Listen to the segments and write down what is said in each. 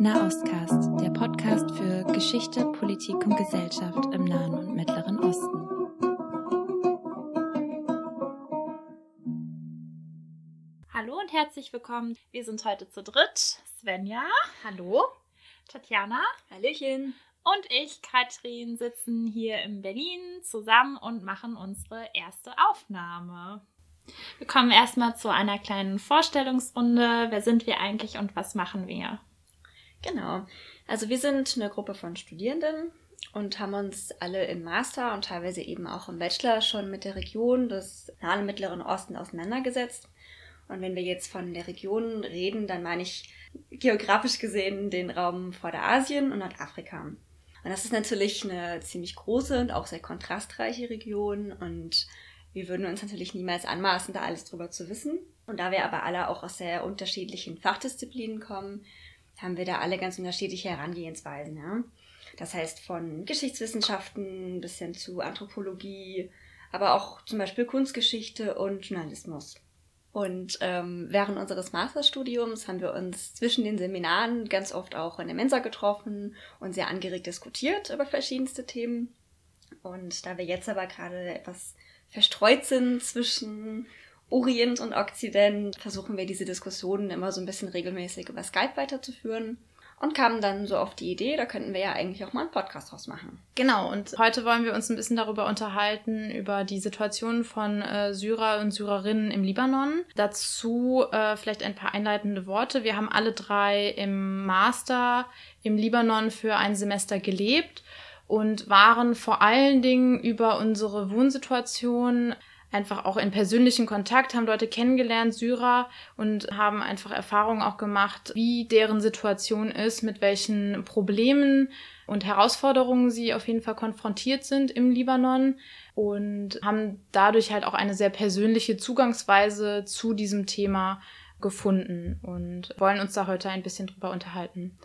Nahostcast, der Podcast für Geschichte, Politik und Gesellschaft im Nahen und Mittleren Osten. Hallo und herzlich willkommen. Wir sind heute zu dritt. Svenja. Hallo. Tatjana. Hallöchen. Und ich, Katrin, sitzen hier in Berlin zusammen und machen unsere erste Aufnahme. Wir kommen erstmal zu einer kleinen Vorstellungsrunde. Wer sind wir eigentlich und was machen wir? Genau. Also wir sind eine Gruppe von Studierenden und haben uns alle im Master und teilweise eben auch im Bachelor schon mit der Region des Nahen Mittleren Osten auseinandergesetzt. Und wenn wir jetzt von der Region reden, dann meine ich geografisch gesehen den Raum Vorderasien und Nordafrika. Und das ist natürlich eine ziemlich große und auch sehr kontrastreiche Region und wir würden uns natürlich niemals anmaßen, da alles drüber zu wissen. Und da wir aber alle auch aus sehr unterschiedlichen Fachdisziplinen kommen, haben wir da alle ganz unterschiedliche Herangehensweisen. Ja? Das heißt von Geschichtswissenschaften bis hin zu Anthropologie, aber auch zum Beispiel Kunstgeschichte und Journalismus. Und ähm, während unseres Masterstudiums haben wir uns zwischen den Seminaren ganz oft auch in der Mensa getroffen und sehr angeregt diskutiert über verschiedenste Themen. Und da wir jetzt aber gerade etwas verstreut sind zwischen Orient und Okzident, versuchen wir diese Diskussionen immer so ein bisschen regelmäßig über Skype weiterzuführen und kamen dann so auf die Idee, da könnten wir ja eigentlich auch mal einen Podcast draus machen. Genau, und heute wollen wir uns ein bisschen darüber unterhalten, über die Situation von äh, Syrer und Syrerinnen im Libanon. Dazu äh, vielleicht ein paar einleitende Worte. Wir haben alle drei im Master im Libanon für ein Semester gelebt und waren vor allen Dingen über unsere Wohnsituation einfach auch in persönlichen Kontakt, haben Leute kennengelernt, Syrer, und haben einfach Erfahrungen auch gemacht, wie deren Situation ist, mit welchen Problemen und Herausforderungen sie auf jeden Fall konfrontiert sind im Libanon und haben dadurch halt auch eine sehr persönliche Zugangsweise zu diesem Thema gefunden und wollen uns da heute ein bisschen drüber unterhalten.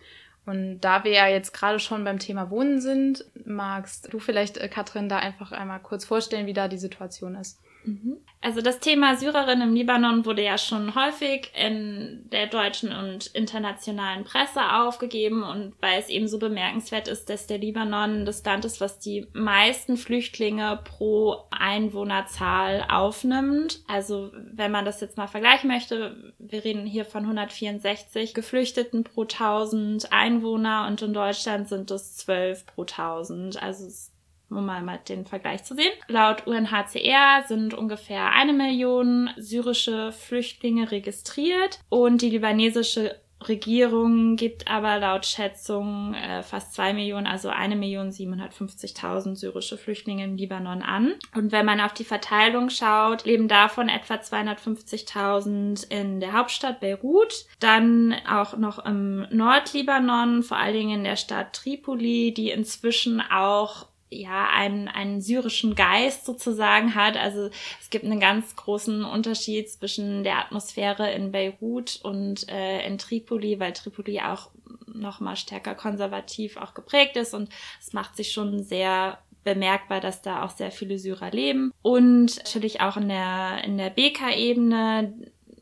Und da wir ja jetzt gerade schon beim Thema Wohnen sind, magst du vielleicht, äh, Katrin, da einfach einmal kurz vorstellen, wie da die Situation ist? Mhm. Also das Thema Syrerinnen im Libanon wurde ja schon häufig in der deutschen und internationalen Presse aufgegeben und weil es eben so bemerkenswert ist, dass der Libanon das Land ist, was die meisten Flüchtlinge pro Einwohnerzahl aufnimmt. Also wenn man das jetzt mal vergleichen möchte, wir reden hier von 164 Geflüchteten pro 1000 Einwohner und in Deutschland sind es 12 pro 1000. Also es um mal, mal den Vergleich zu sehen. Laut UNHCR sind ungefähr eine Million syrische Flüchtlinge registriert und die libanesische Regierung gibt aber laut Schätzung äh, fast zwei Millionen, also eine Million 750.000 syrische Flüchtlinge im Libanon an. Und wenn man auf die Verteilung schaut, leben davon etwa 250.000 in der Hauptstadt Beirut, dann auch noch im Nordlibanon, vor allen Dingen in der Stadt Tripoli, die inzwischen auch ja, einen, einen syrischen Geist sozusagen hat. Also es gibt einen ganz großen Unterschied zwischen der Atmosphäre in Beirut und äh, in Tripoli, weil Tripoli auch noch mal stärker konservativ auch geprägt ist und es macht sich schon sehr bemerkbar, dass da auch sehr viele Syrer leben und natürlich auch in der in der BK-Ebene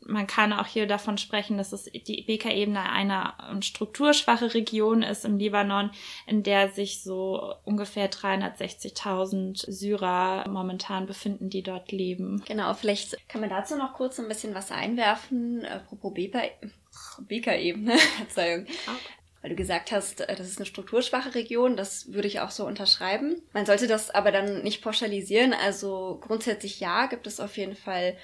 man kann auch hier davon sprechen, dass es die Beka-Ebene eine strukturschwache Region ist im Libanon, in der sich so ungefähr 360.000 Syrer momentan befinden, die dort leben. Genau, vielleicht kann man dazu noch kurz ein bisschen was einwerfen. Apropos Beka-Ebene, Verzeihung. Okay weil du gesagt hast, äh, das ist eine strukturschwache Region, das würde ich auch so unterschreiben. Man sollte das aber dann nicht pauschalisieren. Also grundsätzlich ja, gibt es auf jeden Fall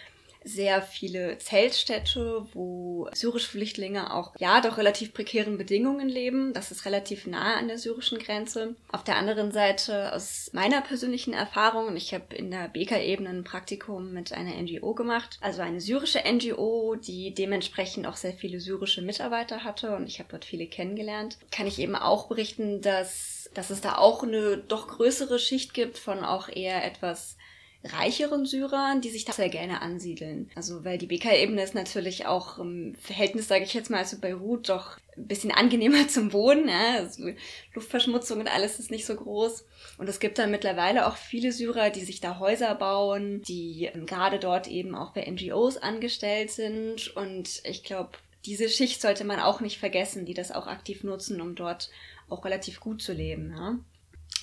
sehr viele Zeltstädte, wo syrische Flüchtlinge auch, ja, doch relativ prekären Bedingungen leben. Das ist relativ nah an der syrischen Grenze. Auf der anderen Seite, aus meiner persönlichen Erfahrung, ich habe in der BK-Ebene ein Praktikum mit einer NGO gemacht, also eine syrische NGO, die dementsprechend auch sehr viele syrische Mitarbeiter hatte und ich habe dort viele kennengelernt, kann ich eben auch berichten, dass, dass es da auch eine doch größere Schicht gibt von auch eher etwas reicheren Syrern, die sich da sehr gerne ansiedeln. Also weil die BK-Ebene ist natürlich auch im Verhältnis, sage ich jetzt mal, zu Beirut doch ein bisschen angenehmer zum Wohnen. Ja? Also Luftverschmutzung und alles ist nicht so groß. Und es gibt dann mittlerweile auch viele Syrer, die sich da Häuser bauen, die ähm, gerade dort eben auch bei NGOs angestellt sind. Und ich glaube, diese Schicht sollte man auch nicht vergessen, die das auch aktiv nutzen, um dort auch relativ gut zu leben. Ja?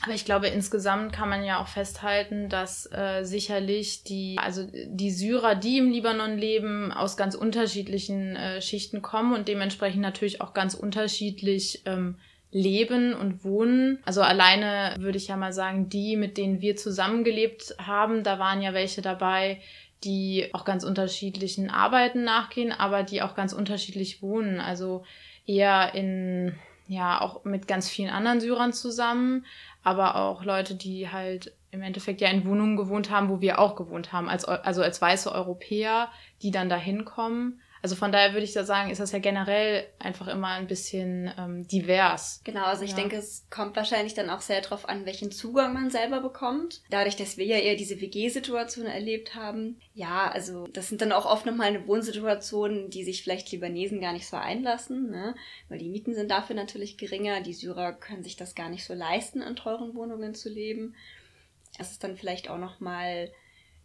Aber ich glaube, insgesamt kann man ja auch festhalten, dass äh, sicherlich die, also die Syrer, die im Libanon leben, aus ganz unterschiedlichen äh, Schichten kommen und dementsprechend natürlich auch ganz unterschiedlich ähm, leben und wohnen. Also alleine würde ich ja mal sagen, die, mit denen wir zusammengelebt haben, da waren ja welche dabei, die auch ganz unterschiedlichen Arbeiten nachgehen, aber die auch ganz unterschiedlich wohnen. Also eher in, ja, auch mit ganz vielen anderen Syrern zusammen, aber auch Leute, die halt im Endeffekt ja in Wohnungen gewohnt haben, wo wir auch gewohnt haben, als, also als weiße Europäer, die dann da hinkommen also von daher würde ich da sagen, ist das ja generell einfach immer ein bisschen ähm, divers. Genau, also ich ja. denke, es kommt wahrscheinlich dann auch sehr darauf an, welchen Zugang man selber bekommt. Dadurch, dass wir ja eher diese WG-Situation erlebt haben. Ja, also das sind dann auch oft nochmal eine Wohnsituation, die sich vielleicht Libanesen gar nicht so einlassen, ne? weil die Mieten sind dafür natürlich geringer. Die Syrer können sich das gar nicht so leisten, in teuren Wohnungen zu leben. Es ist dann vielleicht auch nochmal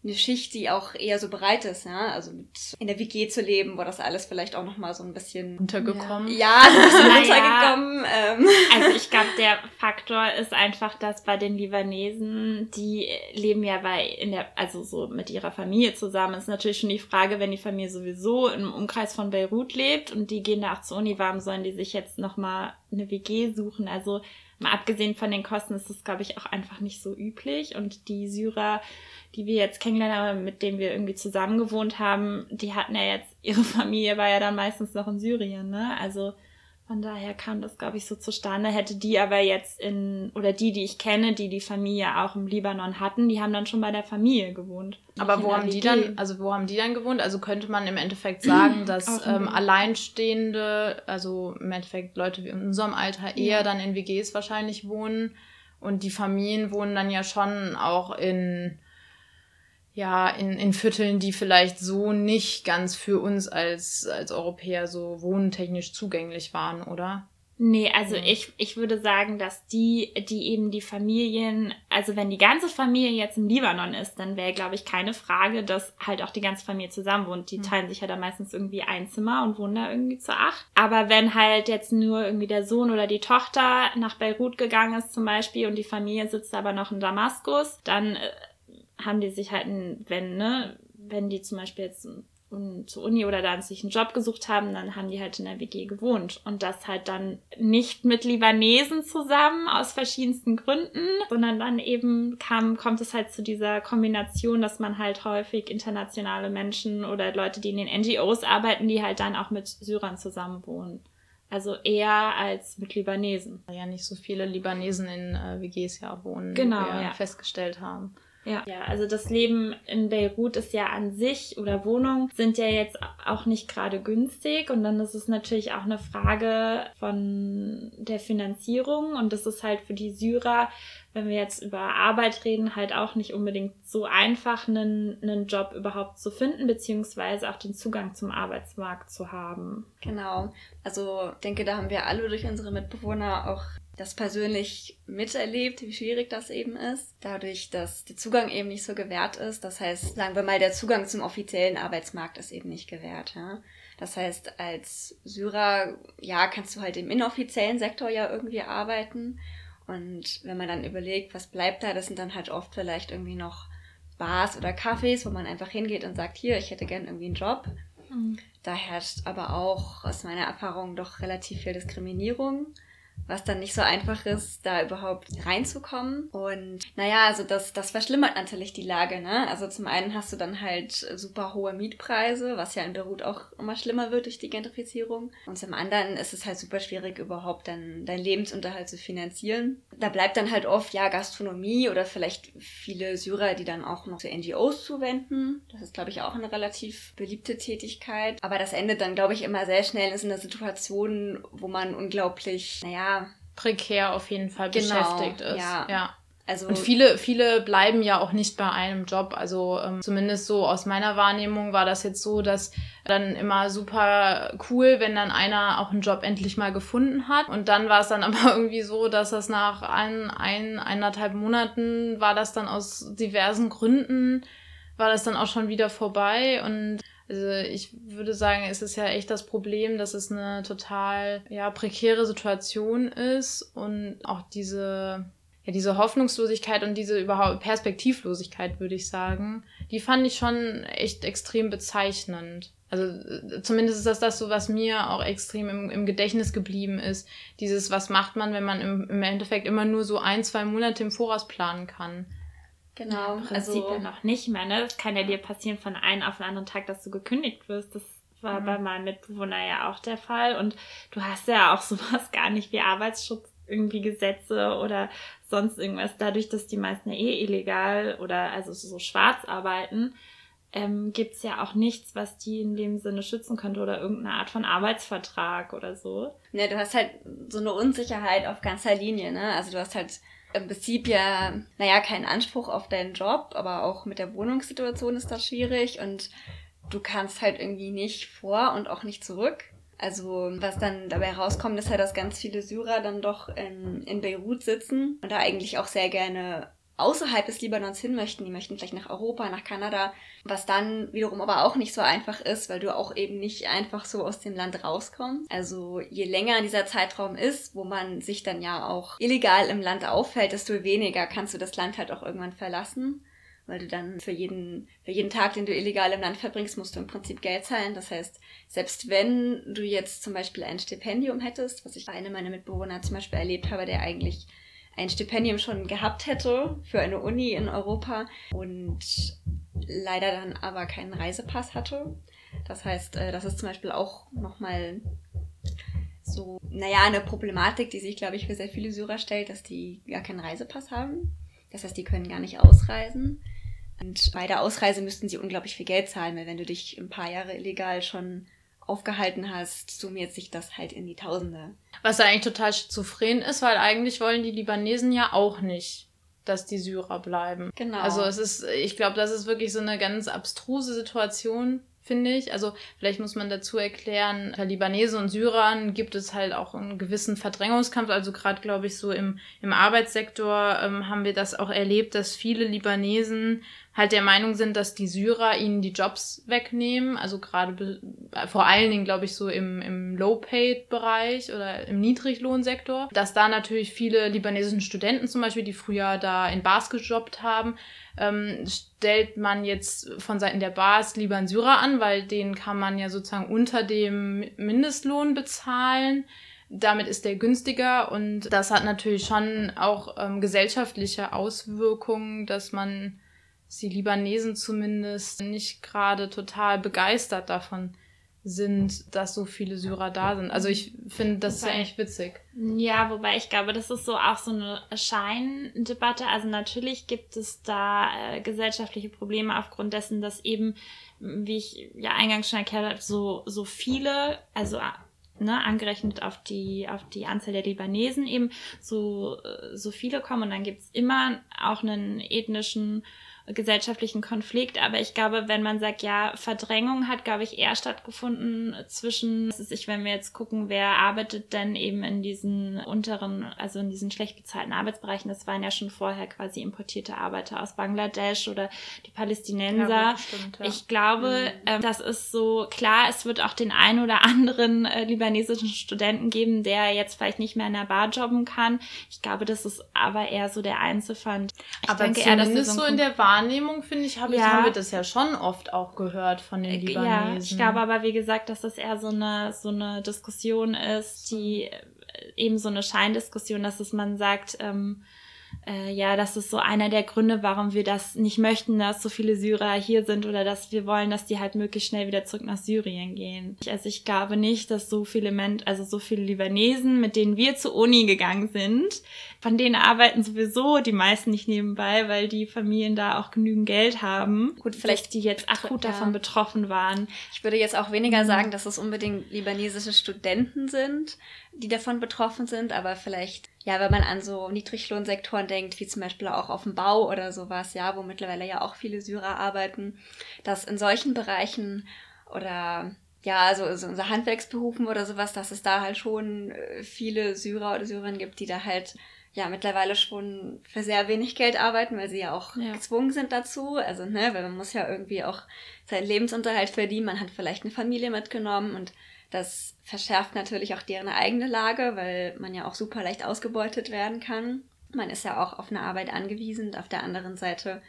eine Schicht, die auch eher so bereit ist, ja, also mit in der WG zu leben, wo das alles vielleicht auch noch mal so ein bisschen untergekommen. Ja, so ein bisschen untergekommen. Ähm. Also ich glaube, der Faktor ist einfach, dass bei den Libanesen, die leben ja bei in der, also so mit ihrer Familie zusammen. Ist natürlich schon die Frage, wenn die Familie sowieso im Umkreis von Beirut lebt und die gehen da auch zur Uni, warum sollen die sich jetzt noch mal eine WG suchen? Also mal abgesehen von den Kosten ist das, glaube ich, auch einfach nicht so üblich und die Syrer die wir jetzt kennengelernt haben, mit denen wir irgendwie zusammen gewohnt haben, die hatten ja jetzt, ihre Familie war ja dann meistens noch in Syrien, ne? Also von daher kam das, glaube ich, so zustande. Hätte die aber jetzt in, oder die, die ich kenne, die die Familie auch im Libanon hatten, die haben dann schon bei der Familie gewohnt. Aber wo haben die dann, also wo haben die dann gewohnt? Also könnte man im Endeffekt sagen, dass ähm, Alleinstehende, also im Endeffekt Leute wie in unserem Alter eher ja. dann in WGs wahrscheinlich wohnen und die Familien wohnen dann ja schon auch in ja, in, in Vierteln, die vielleicht so nicht ganz für uns als, als Europäer so wohntechnisch zugänglich waren, oder? Nee, also ja. ich, ich würde sagen, dass die, die eben die Familien, also wenn die ganze Familie jetzt im Libanon ist, dann wäre, glaube ich, keine Frage, dass halt auch die ganze Familie zusammen wohnt. Die mhm. teilen sich ja da meistens irgendwie ein Zimmer und wohnen da irgendwie zu acht. Aber wenn halt jetzt nur irgendwie der Sohn oder die Tochter nach Beirut gegangen ist zum Beispiel und die Familie sitzt aber noch in Damaskus, dann äh, haben die sich halt, wenn, ne, wenn die zum Beispiel jetzt zur Uni oder dann sich einen Job gesucht haben, dann haben die halt in der WG gewohnt. Und das halt dann nicht mit Libanesen zusammen aus verschiedensten Gründen, sondern dann eben kam, kommt es halt zu dieser Kombination, dass man halt häufig internationale Menschen oder Leute, die in den NGOs arbeiten, die halt dann auch mit Syrern zusammen wohnen. Also eher als mit Libanesen. Ja, nicht so viele Libanesen in äh, WGs ja wohnen, genau, wie wir ja. festgestellt haben. Ja. ja, also das Leben in Beirut ist ja an sich oder Wohnungen sind ja jetzt auch nicht gerade günstig und dann ist es natürlich auch eine Frage von der Finanzierung und das ist halt für die Syrer, wenn wir jetzt über Arbeit reden, halt auch nicht unbedingt so einfach, einen, einen Job überhaupt zu finden, beziehungsweise auch den Zugang zum Arbeitsmarkt zu haben. Genau. Also ich denke, da haben wir alle durch unsere Mitbewohner auch das persönlich miterlebt, wie schwierig das eben ist. Dadurch, dass der Zugang eben nicht so gewährt ist. Das heißt, sagen wir mal, der Zugang zum offiziellen Arbeitsmarkt ist eben nicht gewährt. Ja? Das heißt, als Syrer, ja, kannst du halt im inoffiziellen Sektor ja irgendwie arbeiten. Und wenn man dann überlegt, was bleibt da, das sind dann halt oft vielleicht irgendwie noch Bars oder Cafés, wo man einfach hingeht und sagt, hier, ich hätte gern irgendwie einen Job. Mhm. Da herrscht aber auch aus meiner Erfahrung doch relativ viel Diskriminierung was dann nicht so einfach ist, da überhaupt reinzukommen. Und naja, also das, das verschlimmert natürlich die Lage, ne? Also zum einen hast du dann halt super hohe Mietpreise, was ja in Beirut auch immer schlimmer wird durch die Gentrifizierung. Und zum anderen ist es halt super schwierig, überhaupt dann deinen Lebensunterhalt zu finanzieren. Da bleibt dann halt oft, ja, Gastronomie oder vielleicht viele Syrer, die dann auch noch zu NGOs zuwenden. Das ist, glaube ich, auch eine relativ beliebte Tätigkeit. Aber das endet dann, glaube ich, immer sehr schnell in einer Situation, wo man unglaublich, naja, prekär auf jeden Fall genau, beschäftigt ist. Ja. ja. Also und viele, viele bleiben ja auch nicht bei einem Job. Also ähm, zumindest so aus meiner Wahrnehmung war das jetzt so, dass dann immer super cool, wenn dann einer auch einen Job endlich mal gefunden hat. Und dann war es dann aber irgendwie so, dass das nach ein, ein, eineinhalb Monaten war das dann aus diversen Gründen, war das dann auch schon wieder vorbei. Und Also ich würde sagen, es ist ja echt das Problem, dass es eine total ja, prekäre Situation ist und auch diese, ja, diese Hoffnungslosigkeit und diese überhaupt Perspektivlosigkeit, würde ich sagen, die fand ich schon echt extrem bezeichnend. Also äh, zumindest ist das das so, was mir auch extrem im, im Gedächtnis geblieben ist. Dieses, was macht man, wenn man im, im Endeffekt immer nur so ein, zwei Monate im Voraus planen kann. Genau. Ja, Im Prinzip also, ja noch nicht mehr, ne? Es kann ja dir passieren von einem auf den anderen Tag, dass du gekündigt wirst. Das war mhm. bei meinem Mitbewohner ja auch der Fall. Und du hast ja auch sowas gar nicht wie Arbeitsschutz, irgendwie Gesetze oder sonst irgendwas. Dadurch, dass die meisten ja eh illegal oder also so schwarz arbeiten, ähm, gibt es ja auch nichts, was die in dem Sinne schützen könnte oder irgendeine Art von Arbeitsvertrag oder so. Ne, du hast halt so eine Unsicherheit auf ganzer Linie, ne? Also du hast halt im Prinzip ja, naja, keinen Anspruch auf deinen Job, aber auch mit der Wohnungssituation ist das schwierig und du kannst halt irgendwie nicht vor und auch nicht zurück. Also was dann dabei rauskommt, ist halt, dass ganz viele Syrer dann doch in, in Beirut sitzen und da eigentlich auch sehr gerne außerhalb des Libanons hin möchten. Die möchten vielleicht nach Europa, nach Kanada, was dann wiederum aber auch nicht so einfach ist, weil du auch eben nicht einfach so aus dem Land rauskommst. Also je länger dieser Zeitraum ist, wo man sich dann ja auch illegal im Land auffällt, desto weniger kannst du das Land halt auch irgendwann verlassen. Weil du dann für jeden, für jeden Tag, den du illegal im Land verbringst, musst du im Prinzip Geld zahlen. Das heißt, selbst wenn du jetzt zum Beispiel ein Stipendium hättest, was ich bei einem meiner Mitbewohner zum Beispiel erlebt habe, der eigentlich ein Stipendium schon gehabt hätte für eine Uni in Europa und leider dann aber keinen Reisepass hatte. Das heißt, äh, das ist zum Beispiel auch nochmal so, naja, eine Problematik, die sich, glaube ich, für sehr viele Syrer stellt, dass die gar keinen Reisepass haben. Das heißt, die können gar nicht ausreisen. Und bei der Ausreise müssten sie unglaublich viel Geld zahlen, weil wenn du dich ein paar Jahre illegal schon aufgehalten hast, summiert sich das halt in die Tausende. Was ja eigentlich total schizophren ist, weil eigentlich wollen die Libanesen ja auch nicht, dass die Syrer bleiben. Genau. Also es ist, ich glaube, das ist wirklich so eine ganz abstruse Situation, finde ich. Also vielleicht muss man dazu erklären, bei Libanesen und Syrern gibt es halt auch einen gewissen Verdrängungskampf. Also gerade, glaube ich, so im, im Arbeitssektor ähm, haben wir das auch erlebt, dass viele Libanesen halt der Meinung sind, dass die Syrer ihnen die Jobs wegnehmen. Also gerade vor allen Dingen, glaube ich, so im, im Low-Paid-Bereich oder im Niedriglohnsektor. Dass da natürlich viele libanesischen Studenten zum Beispiel, die früher da in Bars gejobbt haben, ähm, stellt man jetzt von Seiten der Bars lieber einen Syrer an, weil den kann man ja sozusagen unter dem Mindestlohn bezahlen damit ist der günstiger und das hat natürlich schon auch ähm, gesellschaftliche Auswirkungen, dass man die Libanesen zumindest nicht gerade total begeistert davon sind, dass so viele Syrer da sind. Also ich finde, das wobei, ist eigentlich witzig. Ja, wobei ich glaube, das ist so auch so eine Scheindebatte. Also natürlich gibt es da äh, gesellschaftliche Probleme aufgrund dessen, dass eben, wie ich ja eingangs schon erklärt habe, so, so viele, also ne, angerechnet auf die, auf die Anzahl der Libanesen eben so, äh, so viele kommen und dann gibt's immer auch einen ethnischen gesellschaftlichen Konflikt. Aber ich glaube, wenn man sagt, ja, Verdrängung hat, glaube ich, eher stattgefunden zwischen, ich, wenn wir jetzt gucken, wer arbeitet denn eben in diesen unteren, also in diesen schlecht bezahlten Arbeitsbereichen, das waren ja schon vorher quasi importierte Arbeiter aus Bangladesch oder die Palästinenser. Ja, stimmt, ja. Ich glaube, mhm. äh, das ist so, klar, es wird auch den einen oder anderen äh, libanesischen Studenten geben, der jetzt vielleicht nicht mehr in der Bar jobben kann. Ich glaube, das ist aber eher so der Einzelfall. Ich aber denke eher, dass so, so in der Wahrnehmung Wahrnehmung, finde ich, habe ja. haben wir das ja schon oft auch gehört von den Libanesen. Ja, ich glaube aber, wie gesagt, dass das eher so eine, so eine Diskussion ist, die eben so eine Scheindiskussion, dass es man sagt, ähm, äh, ja, das ist so einer der Gründe, warum wir das nicht möchten, dass so viele Syrer hier sind oder dass wir wollen, dass die halt möglichst schnell wieder zurück nach Syrien gehen. Also ich glaube nicht, dass so viele Menschen, also so viele Libanesen, mit denen wir zur Uni gegangen sind, von denen arbeiten sowieso die meisten nicht nebenbei, weil die Familien da auch genügend Geld haben. Gut, vielleicht die jetzt akut ja. davon betroffen waren. Ich würde jetzt auch weniger mhm. sagen, dass es unbedingt libanesische Studenten sind, die davon betroffen sind, aber vielleicht ja, wenn man an so Niedriglohnsektoren denkt, wie zum Beispiel auch auf dem Bau oder sowas, ja, wo mittlerweile ja auch viele Syrer arbeiten, dass in solchen Bereichen oder ja, also so unser Handwerksberufen oder sowas, dass es da halt schon äh, viele Syrer oder Syrerinnen gibt, die da halt ja mittlerweile schon für sehr wenig Geld arbeiten, weil sie ja auch Ja. gezwungen sind dazu. Also, ne, weil man muss ja irgendwie auch seinen Lebensunterhalt verdienen. Man hat vielleicht eine Familie mitgenommen und das verschärft natürlich auch deren eigene Lage, weil man ja auch super leicht ausgebeutet werden kann. Man ist ja auch auf eine Arbeit angewiesen. Auf der anderen Seite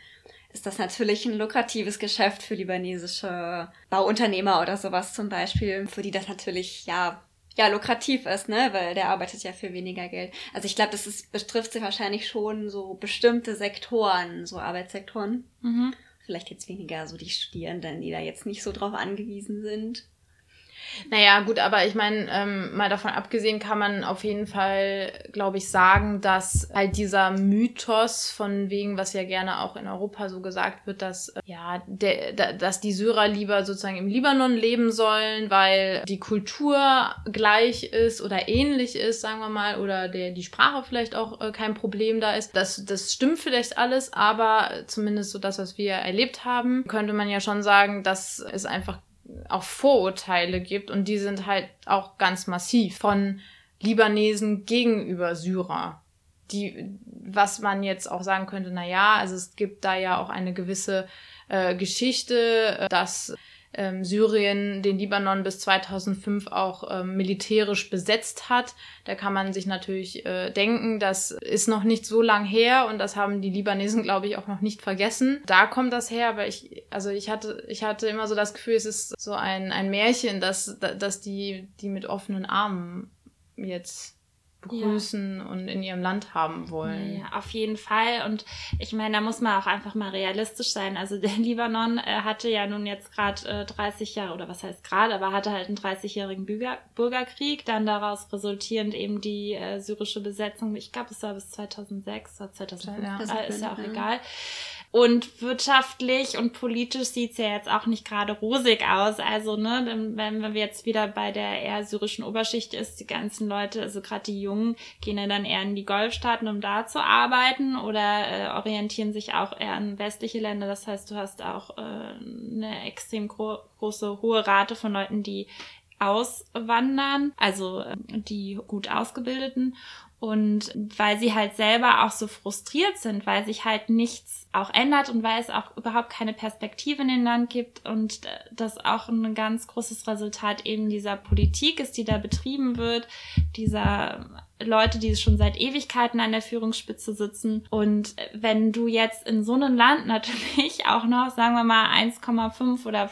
ist das natürlich ein lukratives Geschäft für libanesische Bauunternehmer oder sowas zum Beispiel, für die das natürlich ja ja lukrativ ist, ne, weil der arbeitet ja für weniger Geld. Also ich glaube, das ist, betrifft sie wahrscheinlich schon so bestimmte Sektoren, so Arbeitssektoren. Mhm. Vielleicht jetzt weniger so die Studierenden, die da jetzt nicht so drauf angewiesen sind. Naja, gut, aber ich meine, ähm, mal davon abgesehen kann man auf jeden Fall, glaube ich, sagen, dass halt dieser Mythos von wegen, was ja gerne auch in Europa so gesagt wird, dass äh, ja, der, da, dass die Syrer lieber sozusagen im Libanon leben sollen, weil die Kultur gleich ist oder ähnlich ist, sagen wir mal, oder der, die Sprache vielleicht auch äh, kein Problem da ist. Das, das stimmt vielleicht alles, aber zumindest so das, was wir erlebt haben, könnte man ja schon sagen, dass es einfach auch Vorurteile gibt und die sind halt auch ganz massiv von Libanesen gegenüber Syrer. Die, was man jetzt auch sagen könnte, na ja, also es gibt da ja auch eine gewisse äh, Geschichte, äh, dass ähm, Syrien den Libanon bis 2005 auch ähm, militärisch besetzt hat. Da kann man sich natürlich äh, denken, das ist noch nicht so lang her und das haben die Libanesen, glaube ich, auch noch nicht vergessen. Da kommt das her, aber ich, also ich hatte, ich hatte immer so das Gefühl, es ist so ein, ein Märchen, dass, dass die, die mit offenen Armen jetzt begrüßen ja. und in ihrem Land haben wollen. Ja, auf jeden Fall. Und ich meine, da muss man auch einfach mal realistisch sein. Also der Libanon äh, hatte ja nun jetzt gerade äh, 30 Jahre, oder was heißt gerade, aber hatte halt einen 30-jährigen Bürger Bürgerkrieg, dann daraus resultierend eben die äh, syrische Besetzung, ich glaube, es war bis 2006 oder 2005, ja. äh, ist ja auch egal. Und wirtschaftlich und politisch sieht's ja jetzt auch nicht gerade rosig aus. Also, ne, wenn wir jetzt wieder bei der eher syrischen Oberschicht ist, die ganzen Leute, also gerade die Jungen, gehen ja dann eher in die Golfstaaten, um da zu arbeiten oder äh, orientieren sich auch eher an westliche Länder. Das heißt, du hast auch äh, eine extrem gro große, hohe Rate von Leuten, die auswandern, also äh, die gut ausgebildeten. Und weil sie halt selber auch so frustriert sind, weil sich halt nichts auch ändert und weil es auch überhaupt keine Perspektive in den Land gibt und das auch ein ganz großes Resultat eben dieser Politik ist, die da betrieben wird, dieser Leute, die schon seit Ewigkeiten an der Führungsspitze sitzen. Und wenn du jetzt in so einem Land natürlich auch noch, sagen wir mal, 1,5 oder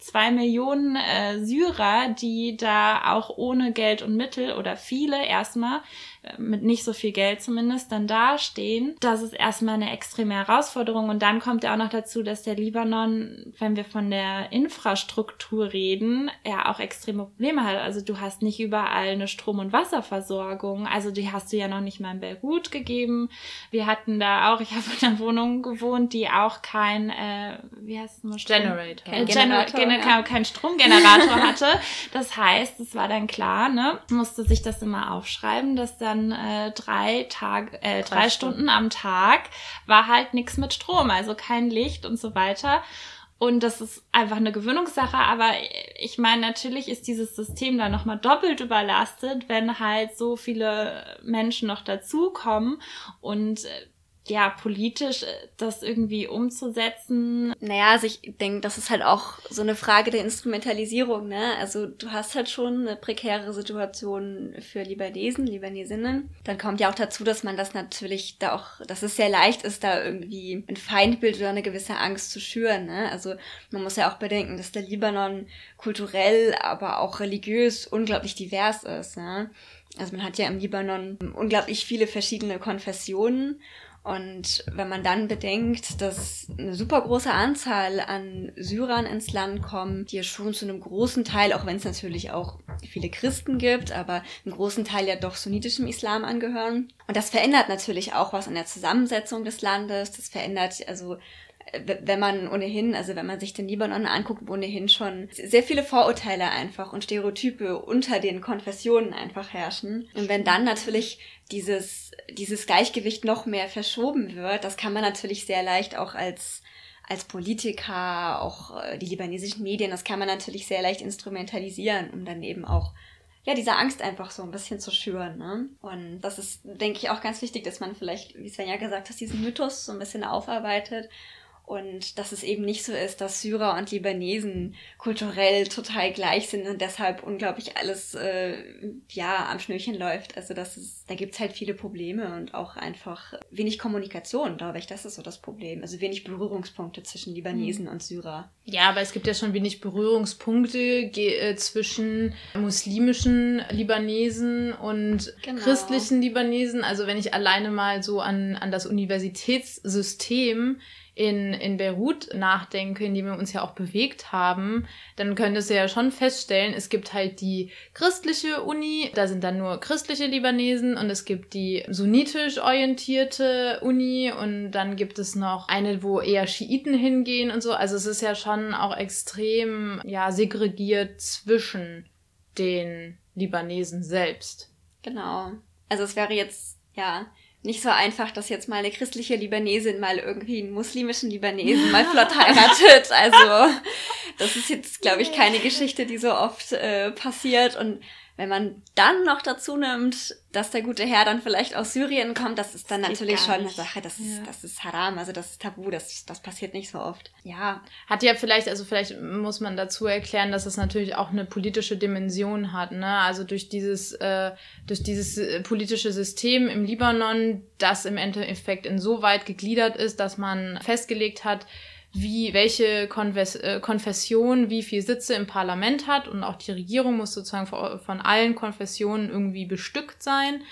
zwei Millionen äh, Syrer, die da auch ohne Geld und Mittel oder viele erstmal mit nicht so viel Geld zumindest dann dastehen. Das ist erstmal eine extreme Herausforderung. Und dann kommt ja auch noch dazu, dass der Libanon, wenn wir von der Infrastruktur reden, ja auch extreme Probleme hat. Also du hast nicht überall eine Strom- und Wasserversorgung. Also die hast du ja noch nicht mal in Beirut gegeben. Wir hatten da auch, ich habe in einer Wohnung gewohnt, die auch kein, äh, wie heißt es? Generator. Kein, Generator, Gener ja. kein Stromgenerator hatte. Das heißt, es war dann klar, ne, musste sich das immer aufschreiben, dass da dann äh, drei Tage, äh, drei, drei Stunden. Stunden am Tag war halt nichts mit Strom, also kein Licht und so weiter. Und das ist einfach eine Gewöhnungssache, aber ich meine, natürlich ist dieses System dann nochmal doppelt überlastet, wenn halt so viele Menschen noch dazukommen und ja, politisch das irgendwie umzusetzen. Naja, also ich denke, das ist halt auch so eine Frage der Instrumentalisierung, ne? Also du hast halt schon eine prekäre Situation für Libanesen, Libanesinnen. Dann kommt ja auch dazu, dass man das natürlich da auch, dass es sehr leicht ist, da irgendwie ein Feindbild oder eine gewisse Angst zu schüren, ne? Also man muss ja auch bedenken, dass der Libanon kulturell, aber auch religiös unglaublich divers ist, ne? Also man hat ja im Libanon unglaublich viele verschiedene Konfessionen und wenn man dann bedenkt, dass eine super große Anzahl an Syrern ins Land kommen, die ja schon zu einem großen Teil, auch wenn es natürlich auch viele Christen gibt, aber einen großen Teil ja doch sunnitischem Islam angehören. Und das verändert natürlich auch was an der Zusammensetzung des Landes. Das verändert also wenn man ohnehin, also wenn man sich den Libanon anguckt, ohnehin schon sehr viele Vorurteile einfach und Stereotype unter den Konfessionen einfach herrschen. Und wenn dann natürlich dieses, dieses Gleichgewicht noch mehr verschoben wird, das kann man natürlich sehr leicht auch als als Politiker, auch die libanesischen Medien, das kann man natürlich sehr leicht instrumentalisieren, um dann eben auch ja, diese Angst einfach so ein bisschen zu schüren. Ne? Und das ist, denke ich, auch ganz wichtig, dass man vielleicht, wie Sven ja gesagt hat, diesen Mythos so ein bisschen aufarbeitet und dass es eben nicht so ist, dass Syrer und Libanesen kulturell total gleich sind und deshalb unglaublich alles äh, ja am Schnürchen läuft. Also das ist, da gibt's halt viele Probleme und auch einfach wenig Kommunikation, glaube ich, das ist so das Problem. Also wenig Berührungspunkte zwischen Libanesen mhm. und Syrer. Ja, aber es gibt ja schon wenig Berührungspunkte äh, zwischen muslimischen Libanesen und genau. christlichen Libanesen. Also wenn ich alleine mal so an, an das Universitätssystem in, in Beirut nachdenke, in dem wir uns ja auch bewegt haben, dann könntest du ja schon feststellen, es gibt halt die christliche Uni, da sind dann nur christliche Libanesen und es gibt die sunnitisch orientierte Uni und dann gibt es noch eine, wo eher Schiiten hingehen und so. Also es ist ja schon auch extrem, ja, segregiert zwischen den Libanesen selbst. Genau. Also es wäre jetzt, ja, nicht so einfach, dass jetzt mal eine christliche Libanesin mal irgendwie einen muslimischen Libanesen mal flott heiratet. Also das ist jetzt, glaube ich, keine Geschichte, die so oft äh, passiert. Und wenn man dann noch dazu nimmt, dass der gute Herr dann vielleicht aus Syrien kommt, das ist dann das natürlich schon eine Sache, das ist, ja. das ist Haram, also das ist Tabu, das, das passiert nicht so oft. Ja. Hat ja vielleicht, also vielleicht muss man dazu erklären, dass es natürlich auch eine politische Dimension hat, ne? Also durch dieses, äh, durch dieses äh, politische System im Libanon, das im Endeffekt insoweit gegliedert ist, dass man festgelegt hat, wie, welche Konfes äh, Konfession wie viel Sitze im Parlament hat und auch die Regierung muss sozusagen von allen Konfessionen irgendwie bestückt sein.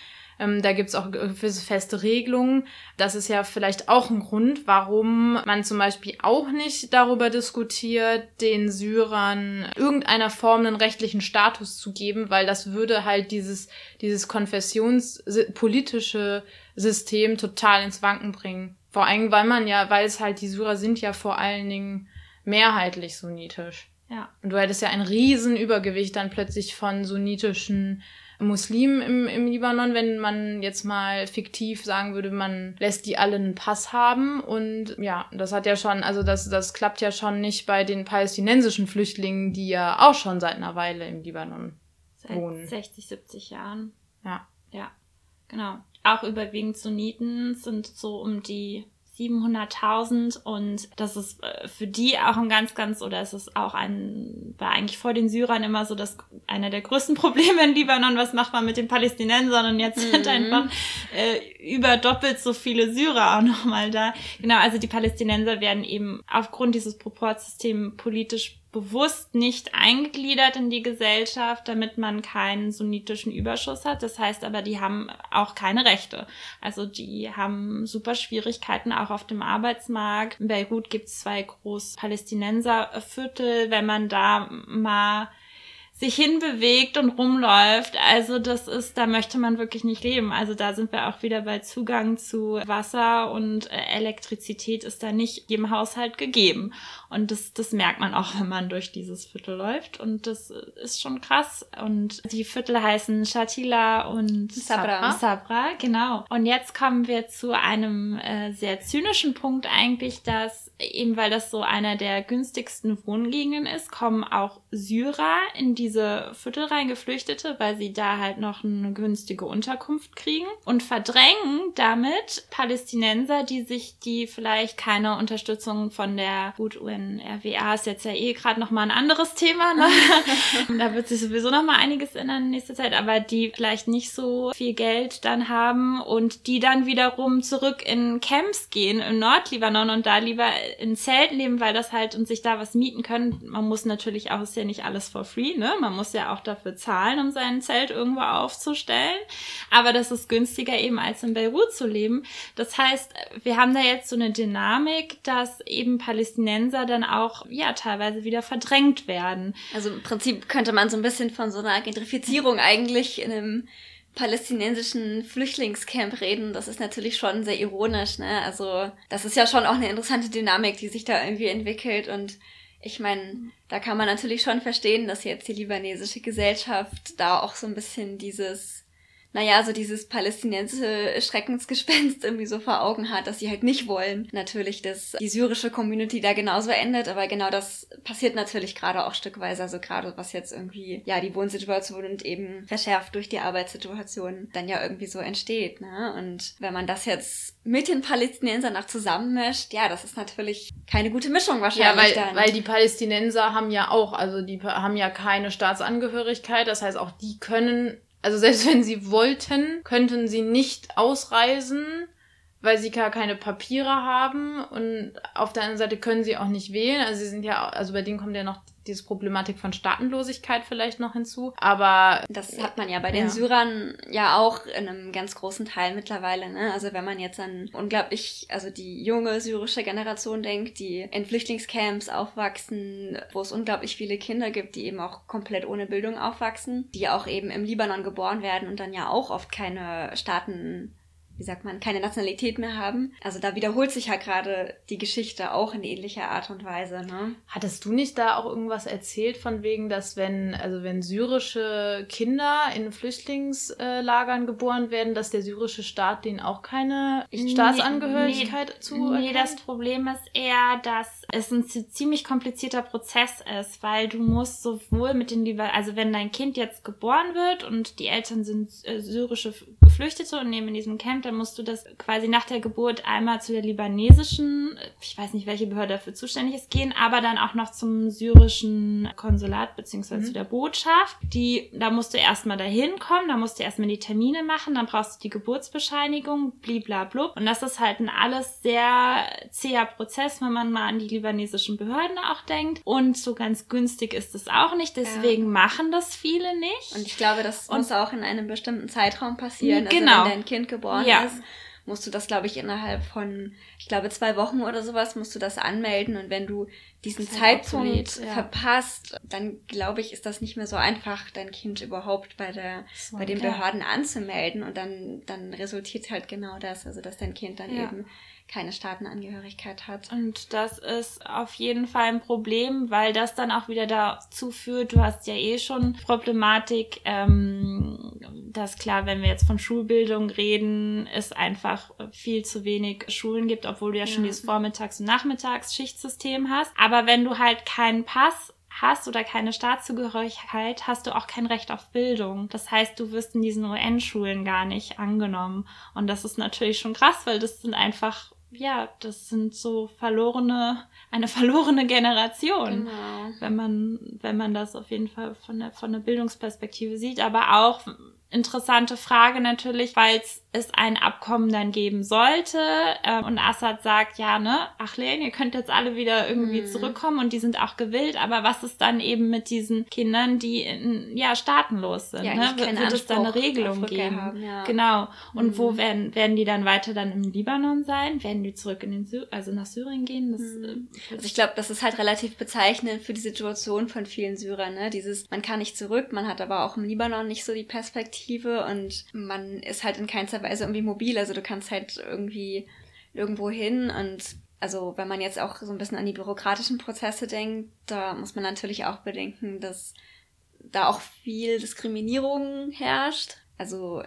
Ähm, da gibt's auch gewisse feste Regelungen. Das ist ja vielleicht auch ein Grund, warum man zum Beispiel auch nicht darüber diskutiert, den Syrern irgendeiner Form einen rechtlichen Status zu geben, weil das würde halt dieses, dieses konfessionspolitische System total ins Wanken bringen. Vor allem, weil man ja, weil es halt, die Syrer sind ja vor allen Dingen mehrheitlich sunnitisch. Ja. Und du hättest ja ein Riesenübergewicht dann plötzlich von sunnitischen Muslimen im, im Libanon, wenn man jetzt mal fiktiv sagen würde, man lässt die alle einen Pass haben. Und ja, das hat ja schon, also das, das klappt ja schon nicht bei den palästinensischen Flüchtlingen, die ja auch schon seit einer Weile im Libanon seit wohnen. 60, 70 Jahren. Ja. Ja, genau auch überwiegend Sunniten, sind so um die 700.000 und das ist äh, für die auch ein ganz, ganz, oder es ist auch ein, war eigentlich vor den Syrern immer so das einer der größten Probleme in Libanon, was macht man mit den Palästinensern und jetzt mhm. sind einfach äh, über doppelt so viele Syrer auch nochmal da. Genau, also die Palästinenser werden eben aufgrund dieses Proportsystems politisch bewusst nicht eingegliedert in die Gesellschaft, damit man keinen sunnitischen Überschuss hat. Das heißt aber, die haben auch keine Rechte. Also die haben super Schwierigkeiten auch auf dem Arbeitsmarkt. In Beirut gibt es zwei groß Palästinenserviertel. Wenn man da mal sich hinbewegt und rumläuft. Also das ist, da möchte man wirklich nicht leben. Also da sind wir auch wieder bei Zugang zu Wasser und äh, Elektrizität ist da nicht jedem Haushalt gegeben. Und das, das merkt man auch, wenn man durch dieses Viertel läuft. Und das ist schon krass. Und die Viertel heißen Shatila und Sabra. Sabra, genau. Und jetzt kommen wir zu einem äh, sehr zynischen Punkt eigentlich, dass eben weil das so einer der günstigsten Wohngegenden ist, kommen auch Syrer in diese Viertel reingeflüchtete, weil sie da halt noch eine günstige Unterkunft kriegen und verdrängen damit Palästinenser, die sich, die vielleicht keine Unterstützung von der gut UNRWA ist jetzt ja eh gerade noch mal ein anderes Thema, ne? da wird sich sowieso noch mal einiges ändern in nächster Zeit, aber die vielleicht nicht so viel Geld dann haben und die dann wiederum zurück in Camps gehen im Nordlibanon und da lieber in Zelten leben, weil das halt und sich da was mieten können. Man muss natürlich auch, ist ja nicht alles for free, ne? Man muss ja auch dafür zahlen, um sein Zelt irgendwo aufzustellen. Aber das ist günstiger eben als in Beirut zu leben. Das heißt, wir haben da jetzt so eine Dynamik, dass eben Palästinenser dann auch, ja, teilweise wieder verdrängt werden. Also im Prinzip könnte man so ein bisschen von so einer Gentrifizierung eigentlich in einem palästinensischen Flüchtlingscamp reden, das ist natürlich schon sehr ironisch, ne? Also, das ist ja schon auch eine interessante Dynamik, die sich da irgendwie entwickelt und ich meine, da kann man natürlich schon verstehen, dass jetzt die libanesische Gesellschaft da auch so ein bisschen dieses naja, so dieses palästinensische Schreckensgespenst irgendwie so vor Augen hat, dass sie halt nicht wollen, natürlich, dass die syrische Community da genauso endet, aber genau das passiert natürlich gerade auch stückweise, also gerade was jetzt irgendwie, ja, die Wohnsituation und eben verschärft durch die Arbeitssituation dann ja irgendwie so entsteht, ne? Und wenn man das jetzt mit den Palästinensern auch zusammenmischt, ja, das ist natürlich keine gute Mischung wahrscheinlich. Ja, weil, dann. weil die Palästinenser haben ja auch, also die haben ja keine Staatsangehörigkeit, das heißt auch die können also selbst wenn sie wollten, könnten sie nicht ausreisen, weil sie gar keine Papiere haben und auf der anderen Seite können sie auch nicht wählen. Also sie sind ja, also bei denen kommt ja noch diese Problematik von Staatenlosigkeit vielleicht noch hinzu. Aber das hat man ja bei den ja. Syrern ja auch in einem ganz großen Teil mittlerweile. Ne? Also wenn man jetzt an unglaublich, also die junge syrische Generation denkt, die in Flüchtlingscamps aufwachsen, wo es unglaublich viele Kinder gibt, die eben auch komplett ohne Bildung aufwachsen, die auch eben im Libanon geboren werden und dann ja auch oft keine Staaten wie sagt man, keine Nationalität mehr haben. Also da wiederholt sich ja gerade die Geschichte auch in ähnlicher Art und Weise. Ne? Hattest du nicht da auch irgendwas erzählt von wegen, dass wenn, also wenn syrische Kinder in Flüchtlingslagern geboren werden, dass der syrische Staat denen auch keine Staatsangehörigkeit nee, zu? Nee, das Problem ist eher, dass es ein ziemlich komplizierter Prozess ist, weil du musst sowohl mit den, also wenn dein Kind jetzt geboren wird und die Eltern sind äh, syrische Geflüchtete und nehmen in diesem Camp dann musst du das quasi nach der Geburt einmal zu der libanesischen, ich weiß nicht, welche Behörde dafür zuständig ist, gehen, aber dann auch noch zum syrischen Konsulat beziehungsweise mhm. zu der Botschaft. Die, da musst du erstmal dahin kommen, da musst du erstmal die Termine machen, dann brauchst du die Geburtsbescheinigung, bliblablub. Und das ist halt ein alles sehr zäher Prozess, wenn man mal an die libanesischen Behörden auch denkt. Und so ganz günstig ist es auch nicht, deswegen ja. machen das viele nicht. Und ich glaube, das und muss auch in einem bestimmten Zeitraum passieren. Also genau. wenn dein Kind geboren ja ist, musst du das, glaube ich, innerhalb von, ich glaube, zwei Wochen oder sowas, musst du das anmelden. Und wenn du diesen Zeitpunkt obsolet, ja. verpasst, dann glaube ich, ist das nicht mehr so einfach, dein Kind überhaupt bei der, so, bei den klar. Behörden anzumelden. Und dann, dann resultiert halt genau das, also dass dein Kind dann ja. eben keine Staatenangehörigkeit hat. Und das ist auf jeden Fall ein Problem, weil das dann auch wieder dazu führt, du hast ja eh schon Problematik, ähm, dass klar, wenn wir jetzt von Schulbildung reden, es einfach viel zu wenig Schulen gibt, obwohl du ja, ja. schon dieses Vormittags- und Nachmittags-Schichtsystem hast. Aber wenn du halt keinen Pass hast oder keine Staatszugehörigkeit, hast du auch kein Recht auf Bildung. Das heißt, du wirst in diesen UN-Schulen gar nicht angenommen. Und das ist natürlich schon krass, weil das sind einfach ja, das sind so verlorene, eine verlorene Generation, genau. wenn man, wenn man das auf jeden Fall von der, von der Bildungsperspektive sieht, aber auch interessante Frage natürlich, falls es ein Abkommen dann geben sollte ähm, und Assad sagt, ja, ne, ach Len, ihr könnt jetzt alle wieder irgendwie mhm. zurückkommen und die sind auch gewillt, aber was ist dann eben mit diesen Kindern, die in, ja staatenlos sind? Ja, ne? Wird, wird es da eine Regelung geben? Haben, ja. Genau. Und mhm. wo werden, werden die dann weiter dann im Libanon sein? Werden die zurück in den Sy also nach Syrien gehen? Das, mhm. Äh, also ich glaube, das ist halt relativ bezeichnend für die Situation von vielen Syrern, ne? Dieses, man kann nicht zurück, man hat aber auch im Libanon nicht so die Perspektive und man ist halt in Weise irgendwie mobil. Also du kannst halt irgendwie irgendwo hin und also wenn man jetzt auch so ein bisschen an die bürokratischen Prozesse denkt, da muss man natürlich auch bedenken, dass da auch viel Diskriminierung herrscht. Also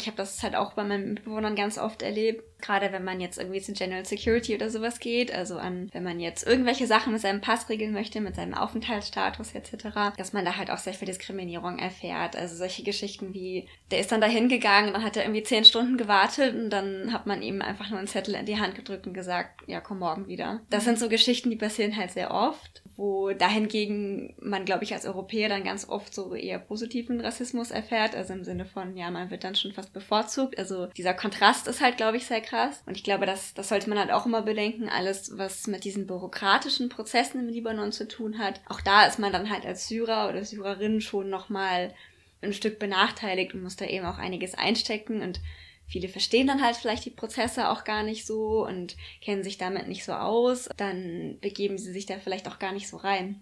ich habe das halt auch bei meinen Mitbewohnern ganz oft erlebt, gerade wenn man jetzt irgendwie zu General Security oder sowas geht, also an, wenn man jetzt irgendwelche Sachen mit seinem Pass regeln möchte, mit seinem Aufenthaltsstatus etc., dass man da halt auch sehr viel Diskriminierung erfährt. Also solche Geschichten wie, der ist dann da hingegangen, dann hat er irgendwie zehn Stunden gewartet und dann hat man ihm einfach nur einen Zettel in die Hand gedrückt und gesagt, ja, komm morgen wieder. Das sind so Geschichten, die passieren halt sehr oft, wo dahingegen man, glaube ich, als Europäer dann ganz oft so eher positiven Rassismus erfährt, also im Sinne von, ja, man wird dann schon fast bevorzugt. Also dieser Kontrast ist halt, glaube ich, sehr krass. Und ich glaube, das, das sollte man halt auch immer bedenken. Alles, was mit diesen bürokratischen Prozessen im Libanon zu tun hat. Auch da ist man dann halt als Syrer oder Syrerin schon nochmal ein Stück benachteiligt und muss da eben auch einiges einstecken und Viele verstehen dann halt vielleicht die Prozesse auch gar nicht so und kennen sich damit nicht so aus. Dann begeben sie sich da vielleicht auch gar nicht so rein.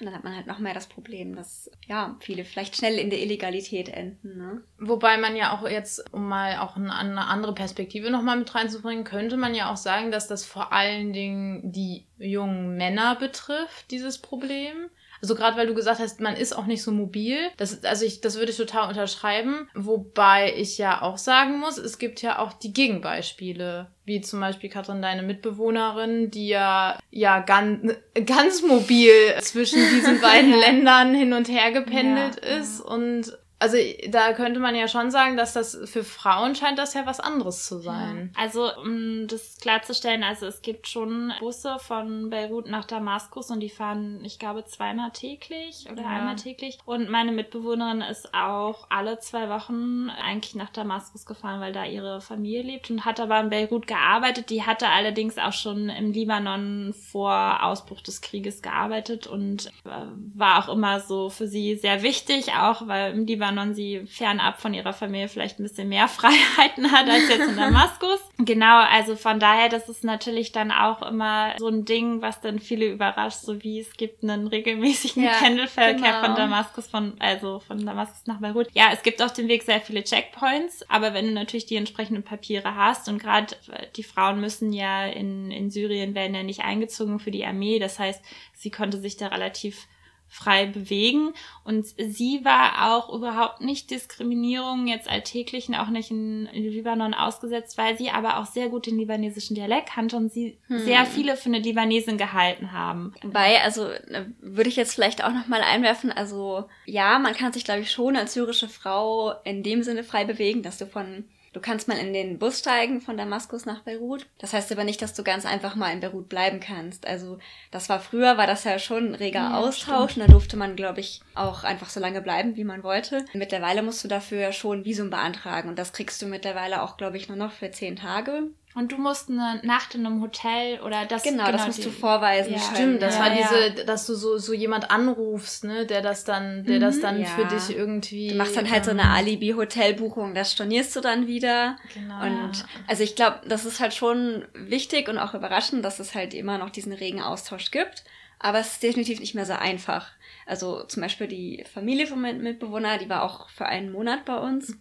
Und dann hat man halt noch mehr das Problem, dass ja viele vielleicht schnell in der Illegalität enden. Ne? Wobei man ja auch jetzt, um mal auch eine, andere Perspektive nochmal mit reinzubringen, könnte man ja auch sagen, dass das vor allen Dingen die jungen Männer betrifft, dieses Problem. Also gerade weil du gesagt hast, man ist auch nicht so mobil. Das, also ich, das würde ich total unterschreiben. Wobei ich ja auch sagen muss, es gibt ja auch die Gegenbeispiele. Wie zum Beispiel Katrin, deine Mitbewohnerin, die ja, ja ganz, ganz mobil zwischen diesen beiden Ländern hin und her gependelt ja, ist ja. und also da könnte man ja schon sagen, dass das für Frauen scheint das ja was anderes zu sein. Ja. Also um das klarzustellen, also es gibt schon Busse von Beirut nach Damaskus und die fahren, ich glaube, zweimal täglich oder ja. einmal täglich. Und meine Mitbewohnerin ist auch alle zwei Wochen eigentlich nach Damaskus gefahren, weil da ihre Familie lebt und hat aber in Beirut gearbeitet. Die hatte allerdings auch schon im Libanon vor Ausbruch des Krieges gearbeitet und äh, war auch immer so für sie sehr wichtig, auch weil im Libanon Libanon sie fernab von ihrer Familie vielleicht ein bisschen mehr Freiheiten hat als jetzt in Damaskus. genau, also von daher, das ist natürlich dann auch immer so ein Ding, was dann viele überrascht, so wie es gibt einen regelmäßigen ja, Pendelverkehr genau. von Damaskus, von, also von Damaskus nach Beirut. Ja, es gibt auf dem Weg sehr viele Checkpoints, aber wenn du natürlich die entsprechenden Papiere hast und gerade die Frauen müssen ja in, in Syrien werden ja nicht eingezogen für die Armee, das heißt, sie konnte sich da relativ frei bewegen. Und sie war auch überhaupt nicht Diskriminierung jetzt alltäglichen, auch nicht in, Libanon ausgesetzt, weil sie aber auch sehr gut den libanesischen Dialekt kannte und sie hm. sehr viele für eine Libanesin gehalten haben. Wobei, also äh, würde ich jetzt vielleicht auch nochmal einwerfen, also ja, man kann sich, glaube ich, schon als syrische Frau in dem Sinne frei bewegen, dass du von Du kannst mal in den Bus steigen von Damaskus nach Beirut. Das heißt aber nicht, dass du ganz einfach mal in Beirut bleiben kannst. Also das war früher, war das ja schon ein reger ja, Austausch. Und da durfte man, glaube ich, auch einfach so lange bleiben, wie man wollte. Mittlerweile musst du dafür ja schon Visum beantragen. Und das kriegst du mittlerweile auch, glaube ich, nur noch für zehn Tage. Und du musst eine Nacht in einem Hotel oder das Genau, genau das musst die, du vorweisen. Ja. Stimmt, das ja, war diese, dass du so, so jemand anrufst, ne, der das dann, der mhm, das dann ja. für dich irgendwie. Du machst dann halt ähm, so eine Alibi-Hotelbuchung, das stornierst du dann wieder. Genau. Und also ich glaube, das ist halt schon wichtig und auch überraschend, dass es halt immer noch diesen regen Austausch gibt. Aber es ist definitiv nicht mehr so einfach. Also zum Beispiel die Familie vom Mitbewohner, die war auch für einen Monat bei uns.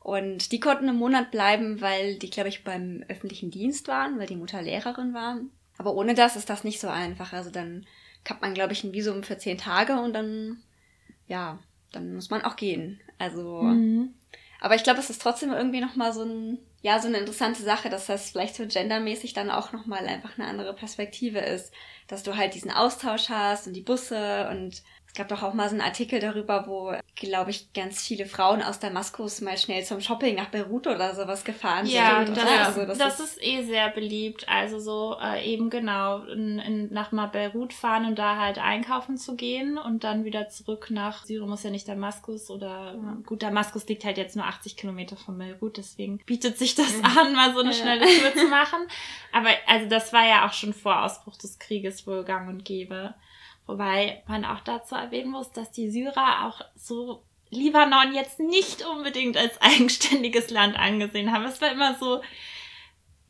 Und die konnten einen Monat bleiben, weil die, glaube ich, beim öffentlichen Dienst waren, weil die Mutter Lehrerin war. Aber ohne das ist das nicht so einfach. Also dann hat man, glaube ich, ein Visum für zehn Tage und dann, ja, dann muss man auch gehen. Also, mhm. aber ich glaube, es ist trotzdem irgendwie nochmal so ein, ja, so eine interessante Sache, dass das vielleicht so gendermäßig dann auch nochmal einfach eine andere Perspektive ist. Dass du halt diesen Austausch hast und die Busse und es gab doch auch mal so einen Artikel darüber, wo, glaube ich, ganz viele Frauen aus Damaskus mal schnell zum Shopping nach Beirut oder sowas gefahren ja, sind. Das, ja, also das, das ist, ist, eh sehr beliebt. Also so äh, eben genau in, in, nach mal Beirut fahren und da halt einkaufen zu gehen und dann wieder zurück nach Syrien muss ja nicht Damaskus oder ja. gut, Damaskus liegt halt jetzt nur 80 Kilometer von Beirut, deswegen bietet sich das an, mal so eine schnelle Tour zu machen. Aber also das war ja auch schon vor Ausbruch des Krieges wohl gang und gäbe. Wobei man auch dazu erwähnen muss, dass die Syrer auch so Libanon jetzt nicht unbedingt als eigenständiges Land angesehen haben. Es war immer so,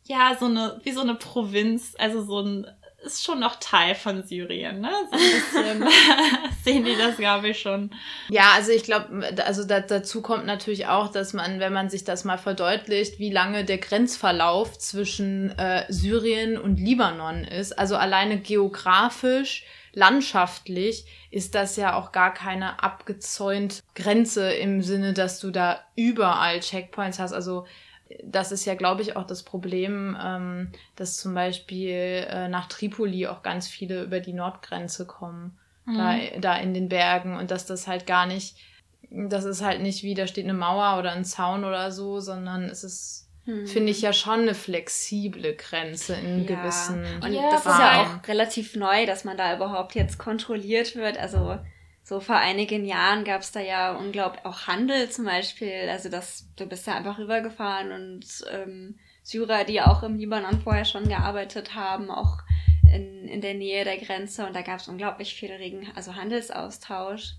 ja, so eine, wie so eine Provinz, also so ein, ist schon noch Teil von Syrien, ne? So ein bisschen sehen die das, glaube ich, schon. Ja, also ich glaube, also da, dazu kommt natürlich auch, dass man, wenn man sich das mal verdeutlicht, wie lange der Grenzverlauf zwischen äh, Syrien und Libanon ist, also alleine geografisch landschaftlich ist das ja auch gar keine abgezäunt Grenze im Sinne, dass du da überall Checkpoints hast. Also das ist ja, glaube ich, auch das Problem, ähm, dass zum Beispiel äh, nach Tripoli auch ganz viele über die Nordgrenze kommen, mhm. da, da in den Bergen und dass das halt gar nicht, das ist halt nicht wie, da steht eine Mauer oder ein Zaun oder so, sondern es ist hm. finde ich ja schon eine flexible Grenze in ja. gewissen. Und ja, das ist ja auch relativ neu, dass man da überhaupt jetzt kontrolliert wird. Also so vor einigen Jahren gab es da ja unglaublich auch Handel zum Beispiel. Also dass du bist da einfach rübergefahren und ähm, Syrer, die auch im Libanon vorher schon gearbeitet haben, auch in, in der Nähe der Grenze und da gab es unglaublich viel Regen, also Handelsaustausch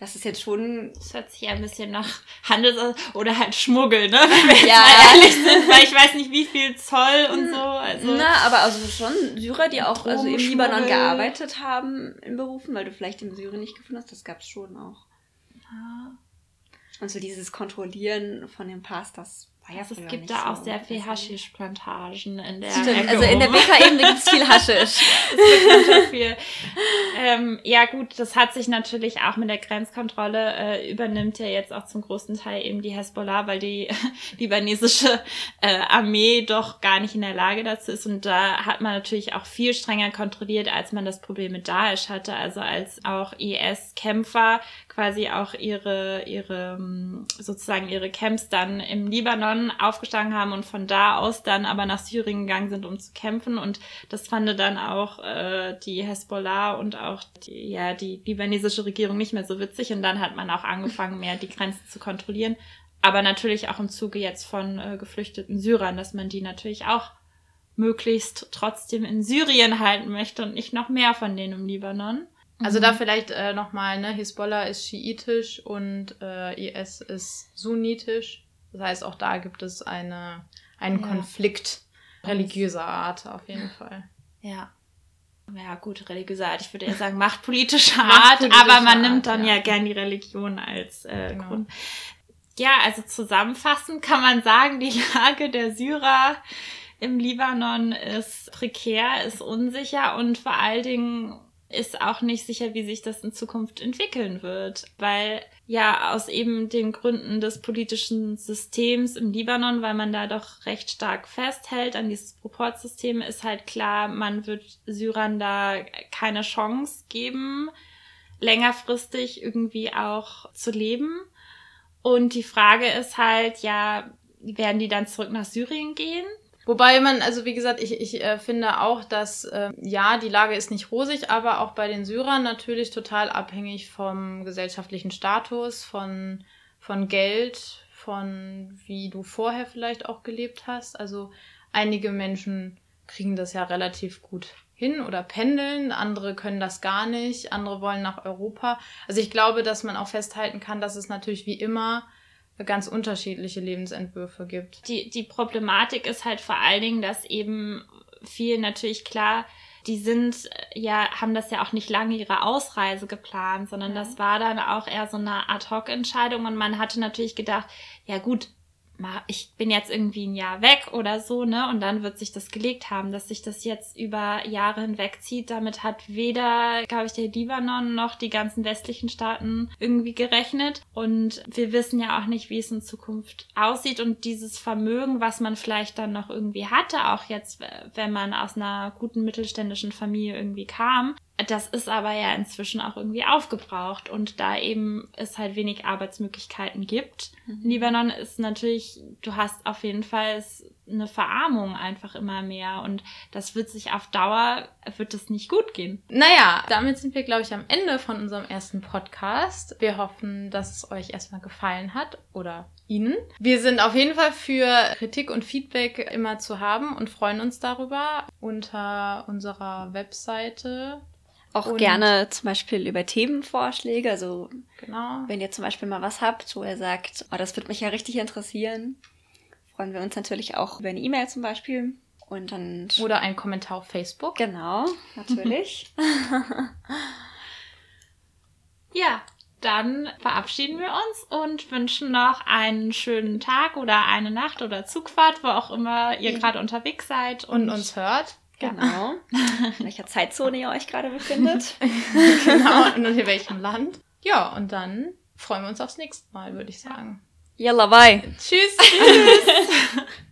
das ist jetzt schon. Das hört sich ja ein bisschen nach Handels- oder halt Schmuggel, ne? Wenn wir ja, ja. ehrlich sind, weil ich weiß nicht, wie viel Zoll und so. Also Na, aber also schon Syrer, die auch also im Libanon gearbeitet haben in Berufen, weil du vielleicht im Syrien nicht gefunden hast, das gab es schon auch. Ja. Und so dieses Kontrollieren von dem Pass, das Also es gibt da auch so. sehr viel Haschischplantagen in der Stimmt, also in der. Bäckerebene gibt es viel Haschisch. dafür. ähm, ja gut, das hat sich natürlich auch mit der Grenzkontrolle äh, übernimmt ja jetzt auch zum großen Teil eben die Hezbollah, weil die libanesische äh, Armee doch gar nicht in der Lage dazu ist und da hat man natürlich auch viel strenger kontrolliert, als man das Problem mit Daesh hatte, also als auch IS-Kämpfer quasi auch ihre ihre ähm, sozusagen ihre Camps dann im Libanon aufgeschlagen haben und von da aus dann aber nach Syrien gegangen sind, um zu kämpfen und das fand dann auch äh, die Hezbollah und auch die, ja, die libanesische Regierung nicht mehr so witzig. Und dann hat man auch angefangen, mehr die Grenzen zu kontrollieren. Aber natürlich auch im Zuge jetzt von äh, geflüchteten Syrern, dass man die natürlich auch möglichst trotzdem in Syrien halten möchte und nicht noch mehr von denen im Libanon. Also da vielleicht äh, nochmal, ne, Hisbollah ist schiitisch und äh, IS ist sunnitisch. Das heißt, auch da gibt es eine, einen Ja. Konflikt religiöser Art auf jeden Fall. Ja. Ja, gut, religiöse Art. Ich würde eher sagen, machtpolitische Art, aber man Art, nimmt dann ja, ja. gern die Religion als äh, Genau. Grund. Ja, also zusammenfassend kann man sagen, die Lage der Syrer im Libanon ist prekär, ist unsicher und vor allen Dingen ist auch nicht sicher, wie sich das in Zukunft entwickeln wird, weil ja aus eben den Gründen des politischen Systems im Libanon, weil man da doch recht stark festhält an dieses Proportsystem, ist halt klar, man wird Syrern da keine Chance geben, längerfristig irgendwie auch zu leben. Und die Frage ist halt, ja, werden die dann zurück nach Syrien gehen? Wobei man, also wie gesagt, ich, ich äh, finde auch, dass äh, ja, die Lage ist nicht rosig, aber auch bei den Syrern natürlich total abhängig vom gesellschaftlichen Status, von, von Geld, von wie du vorher vielleicht auch gelebt hast. Also einige Menschen kriegen das ja relativ gut hin oder pendeln, andere können das gar nicht, andere wollen nach Europa. Also ich glaube, dass man auch festhalten kann, dass es natürlich wie immer ganz unterschiedliche Lebensentwürfe gibt. Die, die Problematik ist halt vor allen Dingen, dass eben viel natürlich klar, die sind äh, ja, haben das ja auch nicht lange ihre Ausreise geplant, sondern Mhm. das war dann auch eher so eine Ad-Hoc-Entscheidung und man hatte natürlich gedacht, ja gut, ich bin jetzt irgendwie ein Jahr weg oder so, ne? Und dann wird sich das gelegt haben, dass sich das jetzt über Jahre hinweg zieht. Damit hat weder, glaube ich, der Libanon noch die ganzen westlichen Staaten irgendwie gerechnet. Und wir wissen ja auch nicht, wie es in Zukunft aussieht. Und dieses Vermögen, was man vielleicht dann noch irgendwie hatte, auch jetzt, wenn man aus einer guten mittelständischen Familie irgendwie kam, das ist aber ja inzwischen auch irgendwie aufgebraucht und da eben es halt wenig Arbeitsmöglichkeiten gibt. Mhm. Libanon ist natürlich, du hast auf jeden Fall eine Verarmung einfach immer mehr und das wird sich auf Dauer, wird es nicht gut gehen. Naja, damit sind wir, glaube ich, am Ende von unserem ersten Podcast. Wir hoffen, dass es euch erstmal gefallen hat oder Ihnen. Wir sind auf jeden Fall für Kritik und Feedback immer zu haben und freuen uns darüber unter unserer Webseite. Auch Und- gerne zum Beispiel über Themenvorschläge. Also Genau. wenn ihr zum Beispiel mal was habt, wo ihr sagt, oh, das würde mich ja richtig interessieren, freuen wir uns natürlich auch über eine E-Mail zum Beispiel. Und dann Oder ein Kommentar auf Facebook. genau, natürlich. Ja, dann verabschieden wir uns und wünschen noch einen schönen Tag oder eine Nacht oder Zugfahrt, wo auch immer ihr gerade unterwegs seid Und uns hört. Genau. In welcher Zeitzone ihr euch gerade befindet. genau. Und in welchem Land. Ja, und dann freuen wir uns aufs nächste Mal, würde ich sagen. Yalla, bye. Tschüss. Tschüss.